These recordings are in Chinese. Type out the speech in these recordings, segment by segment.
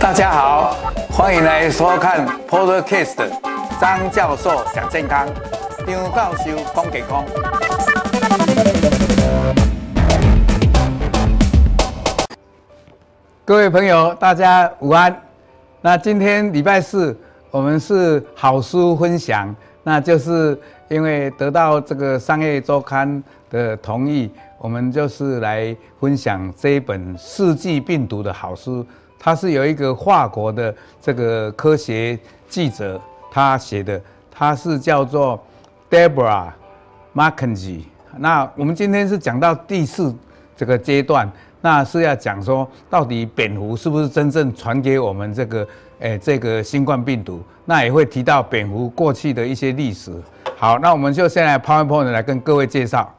大家好，欢迎来收看 Podcast 张教授讲健康，张教授讲健康。各位朋友，大家午安。那今天礼拜四，我们是好书分享，那就是因为得到这个商业周刊的同意，我们就是来分享这一本世纪病毒的好书。它是有一个法国的这个科学记者他写的，他是叫做 Deborah Mackenzie。那我们今天是讲到第四这个阶段，那是要讲说到底蝙蝠是不是真正传给我们这个诶这个新冠病毒？那也会提到蝙蝠过去的一些历史。好，那我们就先来 PowerPoint 来跟各位介绍。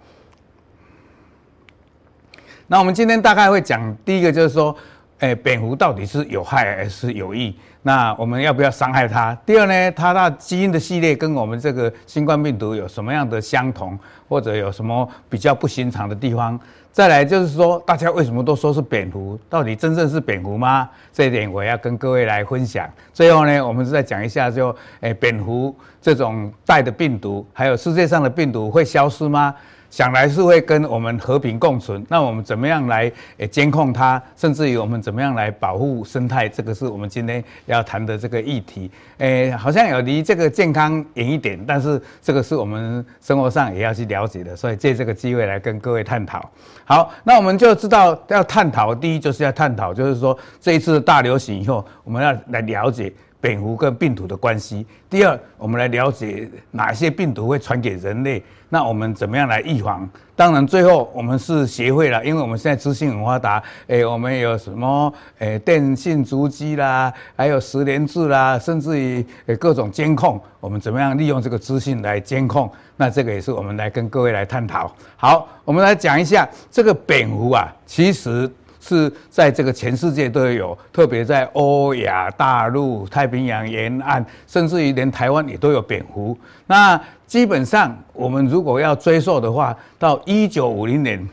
那我们今天大概会讲第一个就是说。哎，蝙蝠到底是有害还是有益？那我们要不要伤害它？第二呢，它的基因的系列跟我们这个新冠病毒有什么样的相同，或者有什么比较不寻常的地方？再来就是说，大家为什么都说是蝙蝠？到底真正是蝙蝠吗？这一点我要跟各位来分享。最后呢，我们再讲一下就，就哎，蝙蝠这种带的病毒，还有世界上的病毒会消失吗？想来是会跟我们和平共存，那我们怎么样来诶监控它，甚至于我们怎么样来保护生态，这个是我们今天要谈的这个议题。诶，好像有离这个健康远一点，但是这个是我们生活上也要去了解的，所以借这个机会来跟各位探讨。好，那我们就知道要探讨，第一就是要探讨，就是说这一次大流行以后，我们要来了解。蝙蝠跟病毒的关系。第二，我们来了解哪些病毒会传给人类，那我们怎么样来预防？当然，最后我们是学会了，因为我们现在资讯很发达，诶，我们有什么诶电信足迹啦，还有十连制啦，甚至于诶各种监控，我们怎么样利用这个资讯来监控？那这个也是我们来跟各位来探讨。好，我们来讲一下这个蝙蝠啊，其实。是在这个全世界都有，特别在欧亚大陆、太平洋沿岸，甚至于连台湾也都有蝙蝠。那基本上，我们如果要追溯的话，到一九五零年，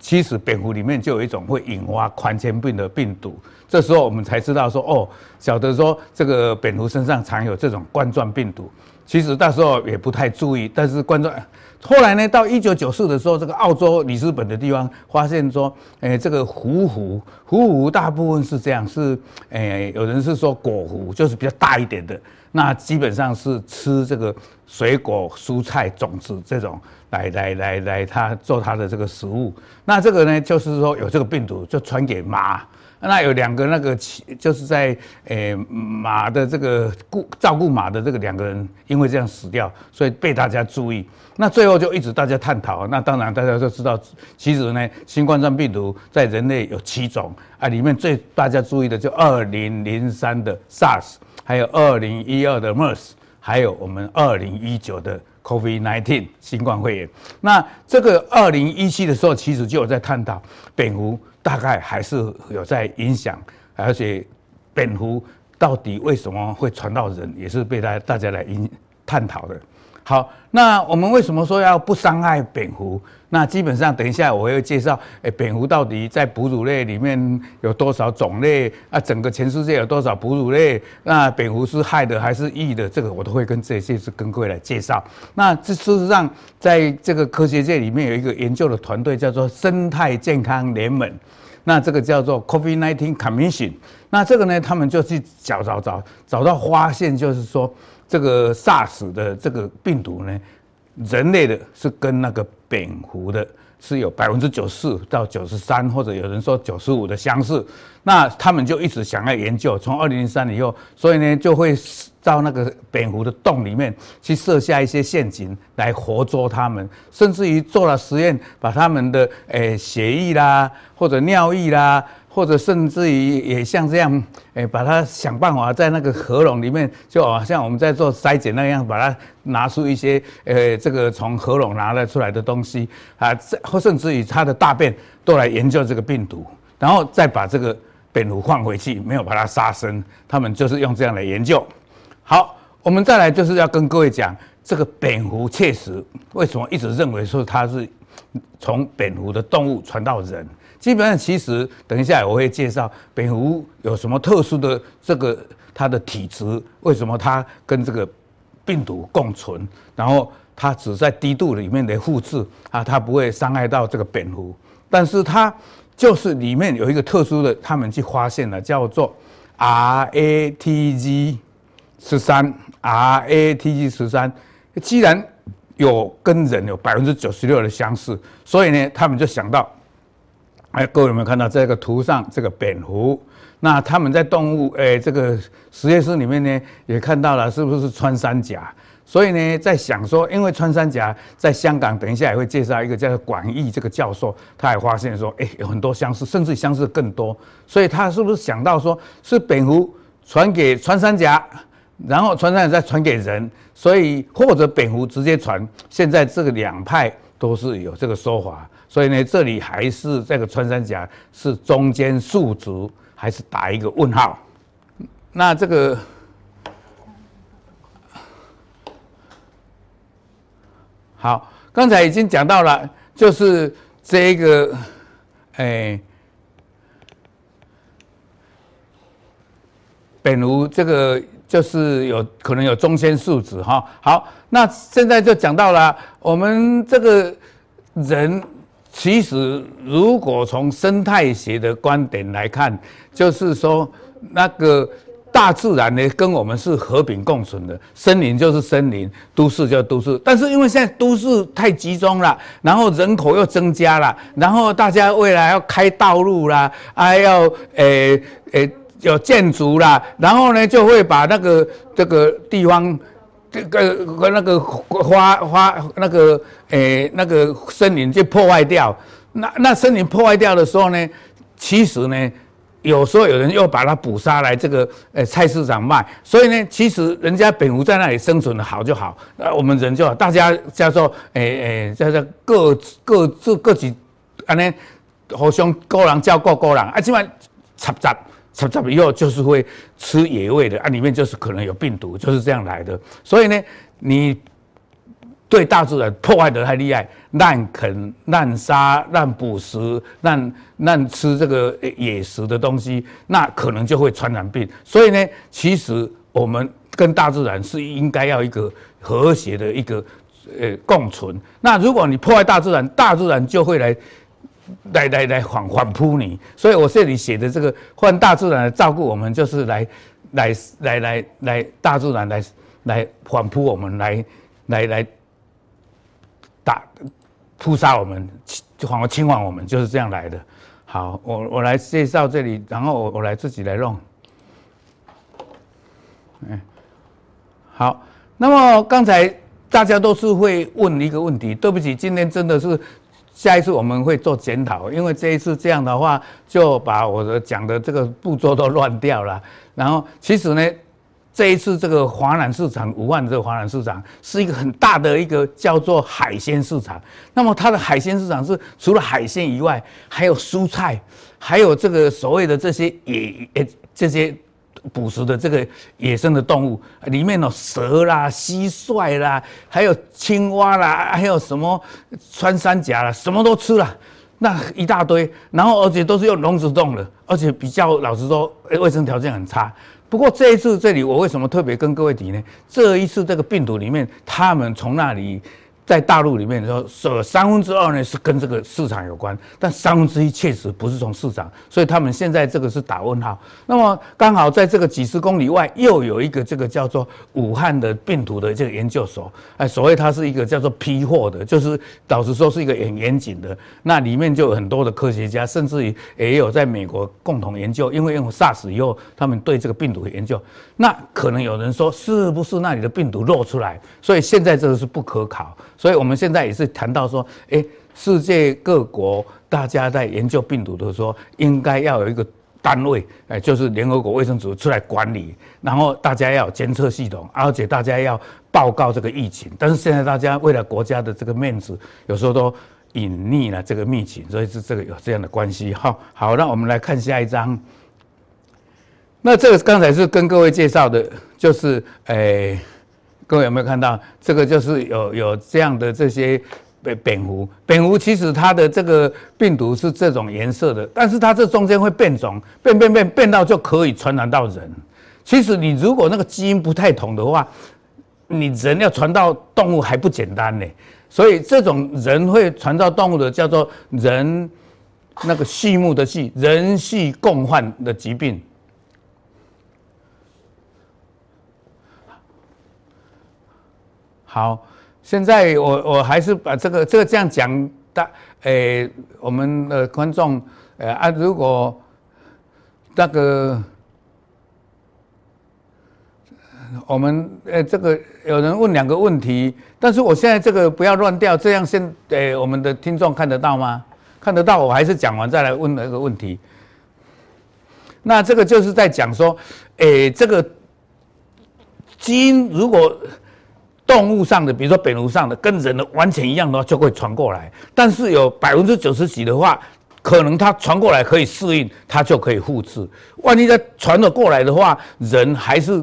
其实蝙蝠里面就有一种会引发狂犬病的病毒。这时候我们才知道说，哦，晓得说这个蝙蝠身上藏有这种冠状病毒。其实那时候也不太注意，但是冠状。后来呢，到一九九四的时候，这个澳洲里斯本的地方发现说，诶，这个狐狐，狐狐大部分是这样，是诶，有人是说果狐，就是比较大一点的，那基本上是吃这个水果、蔬菜、种子这种来来来来，它做它的这个食物。那这个呢，就是说有这个病毒就传给马。那有两个那个，就是在诶、马的这个顾照顾马的这个两个人，因为这样死掉，所以被大家注意。那最后就一直大家探讨。那当然大家都知道，其实呢，新冠状病毒在人类有七种啊，里面最大家注意的就二零零三的 SARS，还有二零一二的 MERS，还有我们二零一九的 COVID nineteen 新冠肺炎。那这个二零一七的时候，其实就有在探讨蝙蝠。大概还是有在影响，而且蝙蝠到底为什么会传到人，也是被大大家来探讨的。好，那我们为什么说要不伤害蝙蝠？那基本上等一下我会介绍，诶，蝙蝠到底在哺乳类里面有多少种类啊？整个全世界有多少哺乳类？那蝙蝠是害的还是益的？这个我都会跟这些是跟各位来介绍。那这事实上，在这个科学界里面有一个研究的团队叫做生态健康联盟。那这个叫做 COVID-19 Commission，那这个呢，他们就去找找找，找到发现，就是说这个 SARS 的这个病毒呢，人类的是跟那个蝙蝠的是有百分之九十四到九十三，或者有人说九十五的相似。那他们就一直想要研究，从二零零三年以后，所以呢就会。到那个蝙蝠的洞里面去设下一些陷阱来活捉它们，甚至于做了实验，把它们的诶血液啦，或者尿液啦，或者甚至于也像这样诶，把它想办法在那个核笼里面，就好像我们在做筛检那样，把它拿出一些呃这个从核笼拿了出来的东西啊，或甚至于它的大便都来研究这个病毒，然后再把这个蝙蝠放回去，没有把它杀生，他们就是用这样来研究。好，我们再来就是要跟各位讲，这个蝙蝠确实为什么一直认为说它是从蝙蝠的动物传到人。基本上，其实等一下我会介绍蝙蝠有什么特殊的这个它的体质，为什么它跟这个病毒共存，然后它只在低度里面的复制啊，它不会伤害到这个蝙蝠，但是它就是里面有一个特殊的，他们去发现了叫做 RATG 十三 RATG 十三，既然有跟人有百分之九十六的相似，所以呢，他们就想到。哎，各位有没有看到这个图上这个蝙蝠？那他们在动物哎这个实验室里面呢，也看到了是不是穿山甲？所以呢，在想说，因为穿山甲在香港，等一下也会介绍一个叫做广义这个教授，他也发现说，哎，有很多相似，甚至相似更多。所以他是不是想到说，是蝙蝠传给穿山甲，然后穿山甲再传给人？所以或者蝙蝠直接传？现在这个两派都是有这个说法。所以呢，这里还是这个穿山甲是中间宿主，还是打一个问号？那这个好，刚才已经讲到了，就是这个哎，蝙蝠这个就是有可能有中间数值哈。好，那现在就讲到了我们这个人。其实，如果从生态学的观点来看，就是说，那个大自然呢，跟我们是和平共存的。森林就是森林，都市就都市。但是因为现在都市太集中了，然后人口又增加了，然后大家未来要开道路啦，还要诶诶有建筑啦，然后呢就会把那个这个地方。这个那个花花那个诶、那个森林就破坏掉，那那森林破坏掉的时候呢，其实呢，有时候有人又把它捕杀来这个呃菜市场卖，所以呢，其实人家蝙蝠在那里生存的好就好，那我们人就，大家叫做诶诶叫做各各自各自安尼互相各人照顾各人，啊，起码插杂。插杂以后就是会吃野味的啊，里面就是可能有病毒，就是这样来的。所以呢，你对大自然破坏得太厉害，滥垦、滥杀、滥捕食、滥滥吃这个野食的东西，那可能就会传染病。所以呢，其实我们跟大自然是应该要一个和谐的一个呃共存。那如果你破坏大自然，大自然就会来。来来来反反扑你，所以我这里写的这个换大自然来照顾我们，就是来来来来来大自然来来反扑我们，来来来打扑杀我们，就反而侵犯我们，就是这样来的。好，我我来介绍这里，然后我我来自己来弄。嗯，好，那么刚才大家都是会问一个问题，对不起，今天真的是。下一次我们会做检讨，因为这一次这样的话，就把我的讲的这个步骤都乱掉了。然后其实呢，这一次这个华南市场，武汉这个华南市场是一个很大的一个叫做海鲜市场。那么它的海鲜市场是除了海鲜以外，还有蔬菜，还有这个所谓的这些野呃这些。捕食的这个野生的动物里面有蛇啦、蟋蟀啦，还有青蛙啦，还有什么穿山甲啦，什么都吃了，那一大堆。然后而且都是用笼子冻的，而且比较老实说，卫生条件很差。不过这一次这里我为什么特别跟各位提呢？这一次这个病毒里面，他们从那里。在大陆里面说，说三分之二呢是跟这个市场有关，但三分之一确实不是从市场，所以他们现在这个是打问号。那么刚好在这个几十公里外又有一个这个叫做武汉的病毒的这个研究所，哎，所谓它是一个叫做批货的，就是老实说是一个很严谨的。那里面就有很多的科学家，甚至于也有在美国共同研究，因为用 SARS 以后，他们对这个病毒的研究。那可能有人说，是不是那里的病毒漏出来？所以现在这个是不可考。所以我们现在也是谈到说，哎，世界各国大家在研究病毒的时候，应该要有一个单位，哎，就是联合国卫生组织出来管理，然后大家要有监测系统，而且大家要报告这个疫情。但是现在大家为了国家的这个面子，有时候都隐匿了这个秘情，所以是这个有这样的关系。好，好，那我们来看下一张。那这个刚才是跟各位介绍的，就是哎。各位有没有看到这个？就是有有这样的这些蝙蝙蝠，蝙蝠其实它的这个病毒是这种颜色的，但是它这中间会变种，变变变变到就可以传染到人。其实你如果那个基因不太同的话，你人要传到动物还不简单呢。所以这种人会传到动物的叫做人那个畜牧的畜，人畜共患的疾病。好。现在我我还是把这个这个这样讲的，诶，我们的观众，诶啊，如果那个我们诶这个有人问两个问题，但是我现在这个不要乱掉，这样先诶我们的听众看得到吗？看得到，我还是讲完再来问那个问题。那这个就是在讲说，诶，这个基因如果。动物上的，比如说蝙蝠上的，跟人的完全一样的话，就会传过来。但是有百分之九十几的话，可能它传过来可以适应，它就可以复制。万一它传了过来的话，人还是。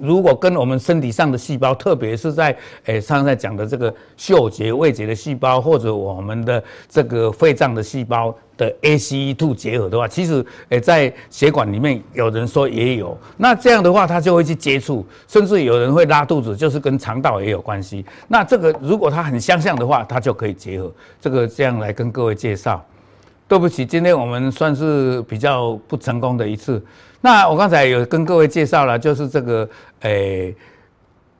如果跟我们身体上的细胞，特别是在诶，上次讲的这个嗅觉、味觉的细胞，或者我们的这个肺脏的细胞的 ACE2 结合的话，其实诶，在血管里面有人说也有。那这样的话，它就会去接触，甚至有人会拉肚子，就是跟肠道也有关系。那这个如果它很相像的话，它就可以结合。这个这样来跟各位介绍。对不起，今天我们算是比较不成功的一次。那我刚才有跟各位介绍了，就是这个诶，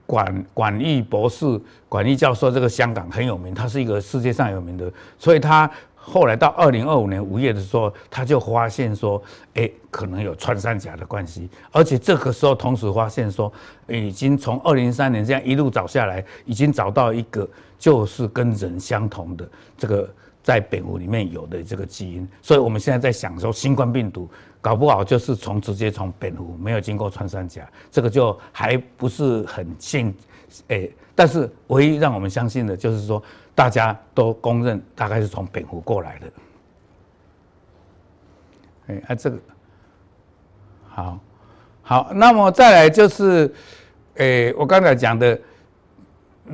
管管义博士、管义教授，这个香港很有名，他是一个世界上有名的，所以他后来到二零二五年五月的时候，他就发现说，诶，可能有穿山甲的关系，而且这个时候同时发现说，已经从二零三年这样一路找下来，已经找到一个就是跟人相同的这个在蝙蝠里面有的这个基因，所以我们现在在想说新冠病毒。搞不好就是从直接从蝙蝠没有经过穿山甲，这个就还不是很信，诶，但是唯一让我们相信的就是说，大家都公认大概是从蝙蝠过来的。哎，啊，这个好，好，那么再来就是，诶，我刚才讲的，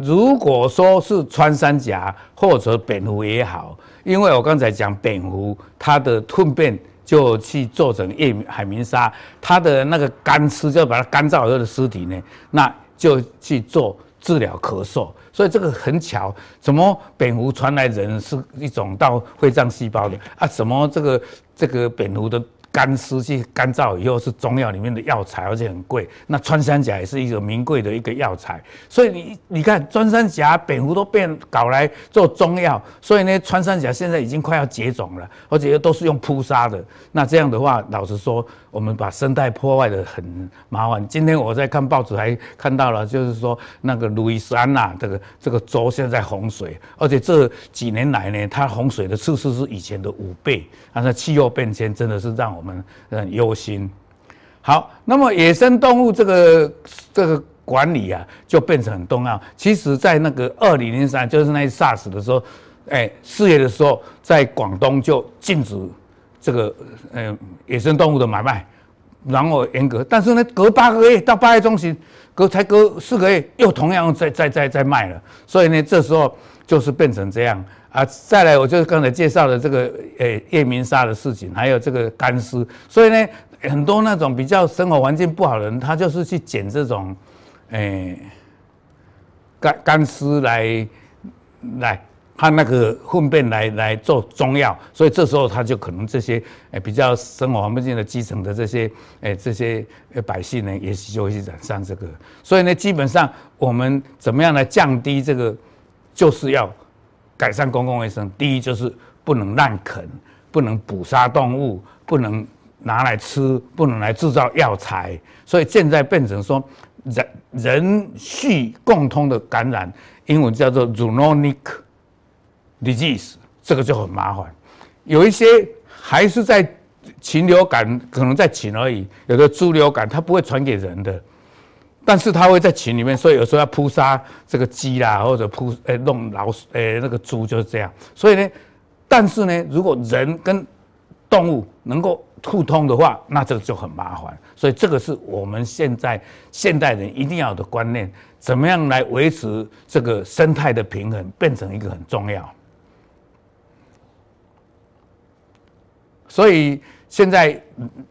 如果说是穿山甲或者蝙蝠也好，因为我刚才讲蝙蝠它的粪便。就去做成夜海绵沙，它的那个干尸就把它干燥以后的尸体呢，那就去做治疗咳嗽，所以这个很巧，怎么蝙蝠传来人是一种到肺脏细胞的啊？怎么这个这个蝙蝠的？干湿去干燥以后是中药里面的药材，而且很贵。那穿山甲也是一个名贵的一个药材，所以你你看穿山甲、蝙蝠都变搞来做中药，所以呢，穿山甲现在已经快要绝种了，而且又都是用扑杀的。那这样的话，老实说，我们把生态破坏的很麻烦。今天我在看报纸还看到了，就是说那个路易斯安那这个这个州现在洪水，而且这几年来呢，它洪水的次数是以前的五倍。啊，那气候变迁真的是让我我们很忧心。好，那么野生动物这个这个管理啊，就变成很重要。其实，在那个二零零三，就是那 SARS 的时候，哎，四月的时候，在广东就禁止这个嗯野生动物的买卖，然后严格。但是呢，隔八个月到八月中旬，隔才隔四个月，又同样在在在在卖了。所以呢，这时候就是变成这样。啊，再来，我就是刚才介绍的这个诶夜明砂的事情，还有这个干尸，所以呢，很多那种比较生活环境不好的人，他就是去捡这种诶干干尸来来，他那个粪便来来做中药，所以这时候他就可能这些诶比较生活环境的基层的这些诶这些百姓呢，也许就会去染上这个，所以呢，基本上我们怎么样来降低这个，就是要。改善公共卫生，第一就是不能滥垦，不能捕杀动物，不能拿来吃，不能来制造药材。所以现在变成说人人畜共通的感染，英文叫做 zoonotic disease，这个就很麻烦。有一些还是在禽流感，可能在禽而已。有的猪流感，它不会传给人的。但是它会在群里面，所以有时候要扑杀这个鸡啦，或者扑诶、弄老鼠诶、那个猪就是这样。所以呢，但是呢，如果人跟动物能够互通的话，那这个就很麻烦。所以这个是我们现在现代人一定要的观念，怎么样来维持这个生态的平衡，变成一个很重要。所以现在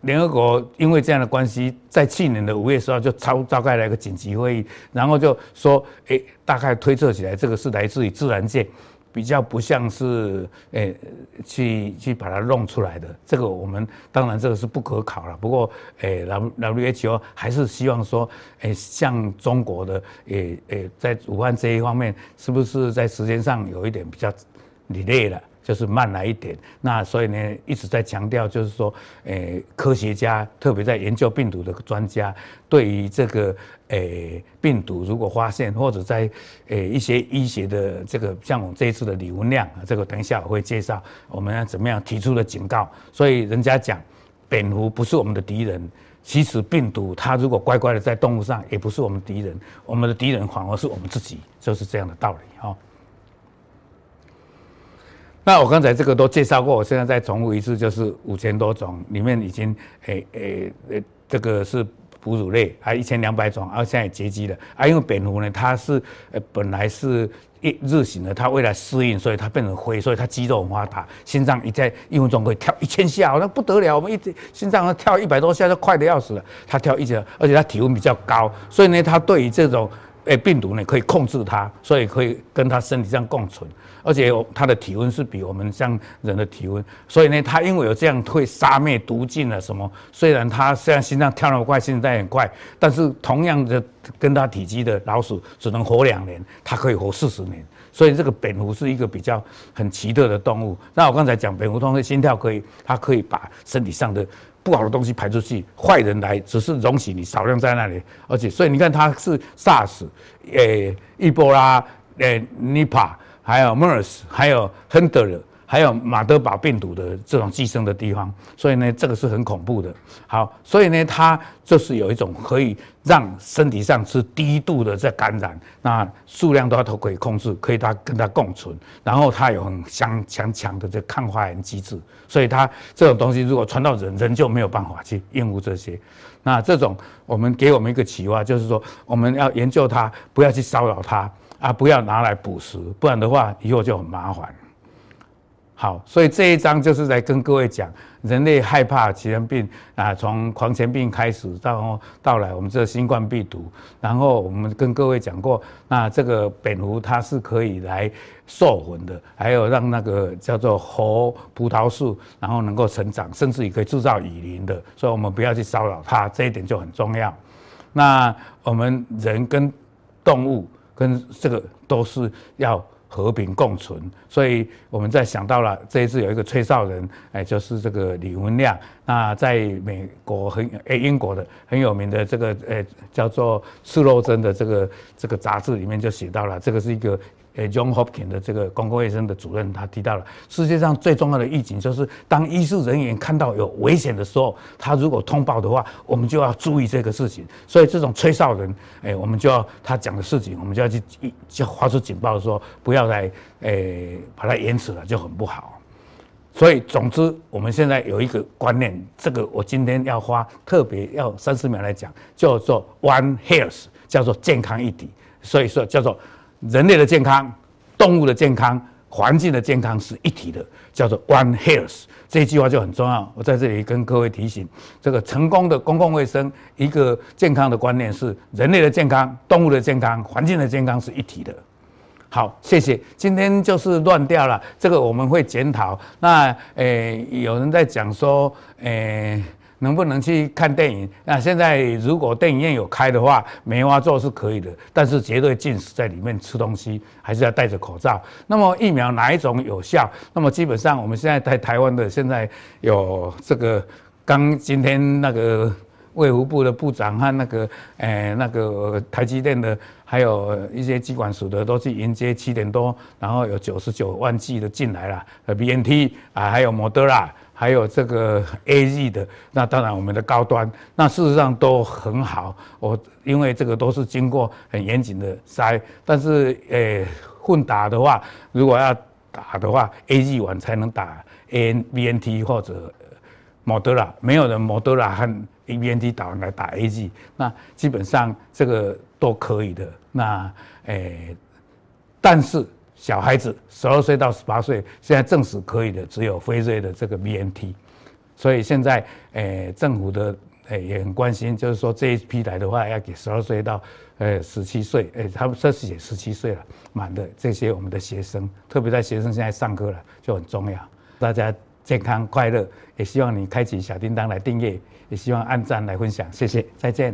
联合国因为这样的关系，在去年的五月十号就召召开了一个紧急会议，然后就说，诶，大概推测起来，这个是来自于自然界。比较不像是诶、去去把它弄出来的，这个我们当然这个是不可考了。不过诶，W W H O 还是希望说，诶、像中国的，诶、欸、诶、在武汉这一方面，是不是在时间上有一点比较 delay 了？就是慢来一点，那所以呢，一直在强调，就是说，诶、科学家特别在研究病毒的专家，对于这个诶、病毒如果发现，或者在诶、一些医学的这个，像我们这一次的李文亮，这个等一下我会介绍，我们要怎么样提出了警告。所以人家讲，蝙蝠不是我们的敌人，其实病毒它如果乖乖的在动物上，也不是我们敌人，我们的敌人反而是我们自己，就是这样的道理哈。那我刚才这个都介绍过，我现在再重复一次，就是五千多种里面已经诶诶诶，这个是哺乳类，还一千两百种，而现在也绝迹了。啊，因为蝙蝠呢，它是呃本来是一日行的，它为了适应，所以它变成灰，所以它肌肉很发达，心脏一在一分钟可以跳一千下，那不得了。我们一心脏跳一百多下就快得要死了，它跳一千，而且它体温比较高，所以呢，它对于这种诶病毒呢可以控制它，所以可以跟它身体上共存。而且它的体温是比我们像人的体温，所以呢，它因为有这样会杀灭毒菌啊什么。虽然它虽然心脏跳那么快，心脏很快，但是同样的跟它体积的老鼠只能活两年，它可以活四十年。所以这个蝙蝠是一个比较很奇特的动物。那我刚才讲蝙蝠通的心跳可以，它可以把身体上的不好的东西排出去，坏人来只是容许你少量在那里。而且所以你看它是 SARS，诶，伊波拉，诶，尼帕。还有 MERS，还有亨德尔，还有马德堡病毒的这种寄生的地方，所以呢，这个是很恐怖的。好，所以呢，它就是有一种可以让身体上是低度的在感染，那数量都都可以控制，可以它跟它共存，然后它有很强强强的这抗发炎机制，所以它这种东西如果传到人，人就没有办法去应付这些。那这种我们给我们一个启发，就是说我们要研究它，不要去骚扰它。啊，不要拿来捕食，不然的话以后就很麻烦。好，所以这一章就是在跟各位讲，人类害怕传染病啊，从狂犬病开始到到来我们这新冠病毒，然后我们跟各位讲过，那这个蝙蝠它是可以来授粉的，还有让那个叫做活葡萄树，然后能够成长，甚至也可以制造雨林的，所以我们不要去骚扰它，这一点就很重要。那我们人跟动物。跟这个都是要和平共存，所以我们在想到了这一次有一个吹哨人，哎，就是这个李文亮。那在美国很哎英国的很有名的这个哎叫做《赤肉针》的这个这个杂志里面就写到了，这个是一个。呃，John Hopkins 的这个公共卫生的主任，他提到了世界上最重要的预警，就是当医事人员看到有危险的时候，他如果通报的话，我们就要注意这个事情。所以这种吹哨人，哎，我们就要他讲的事情，我们就要去就发出警报，说不要来，哎，把它延迟了，就很不好。所以总之，我们现在有一个观念，这个我今天要花特别要三十秒来讲，叫做 One Health，叫做健康一体。所以说叫做。人类的健康、动物的健康、环境的健康是一体的，叫做 One Health。这一句话就很重要。我在这里跟各位提醒，这个成功的公共卫生，一个健康的观念是人类的健康、动物的健康、环境的健康是一体的。好，谢谢。今天就是乱掉了，这个我们会检讨。那诶、有人在讲说，诶、能不能去看电影？那现在如果电影院有开的话，梅花座是可以的，但是绝对禁止在里面吃东西，还是要戴着口罩。那么疫苗哪一种有效？那么基本上我们现在在台湾的现在有这个，刚今天那个卫福部的部长和那个诶、那个台积电的，还有一些机管署的都去迎接七点多，然后有九十九万剂的进来了，呃 BNT 啊，还有莫德拉。还有这个 AZ 的，那当然我们的高端，那事实上都很好。我因为这个都是经过很严谨的筛，但是诶混打的话，如果要打的话，AZ 完才能打 ANBNT 或者莫德拉，没有人莫德拉和 BNT 打完来打 AZ，那基本上这个都可以的。那诶、但是小孩子十二岁到十八岁，现在证实可以的只有辉瑞的这个 BNT，所以现在诶、政府的诶、也很关心，就是说这一批来的话要给十二岁到呃十七岁，诶、他们这是也十七岁了满的这些我们的学生，特别在学生现在上课了就很重要，大家。健康快乐，也希望你开启小叮当来订阅，也希望按赞来分享，谢谢，再见。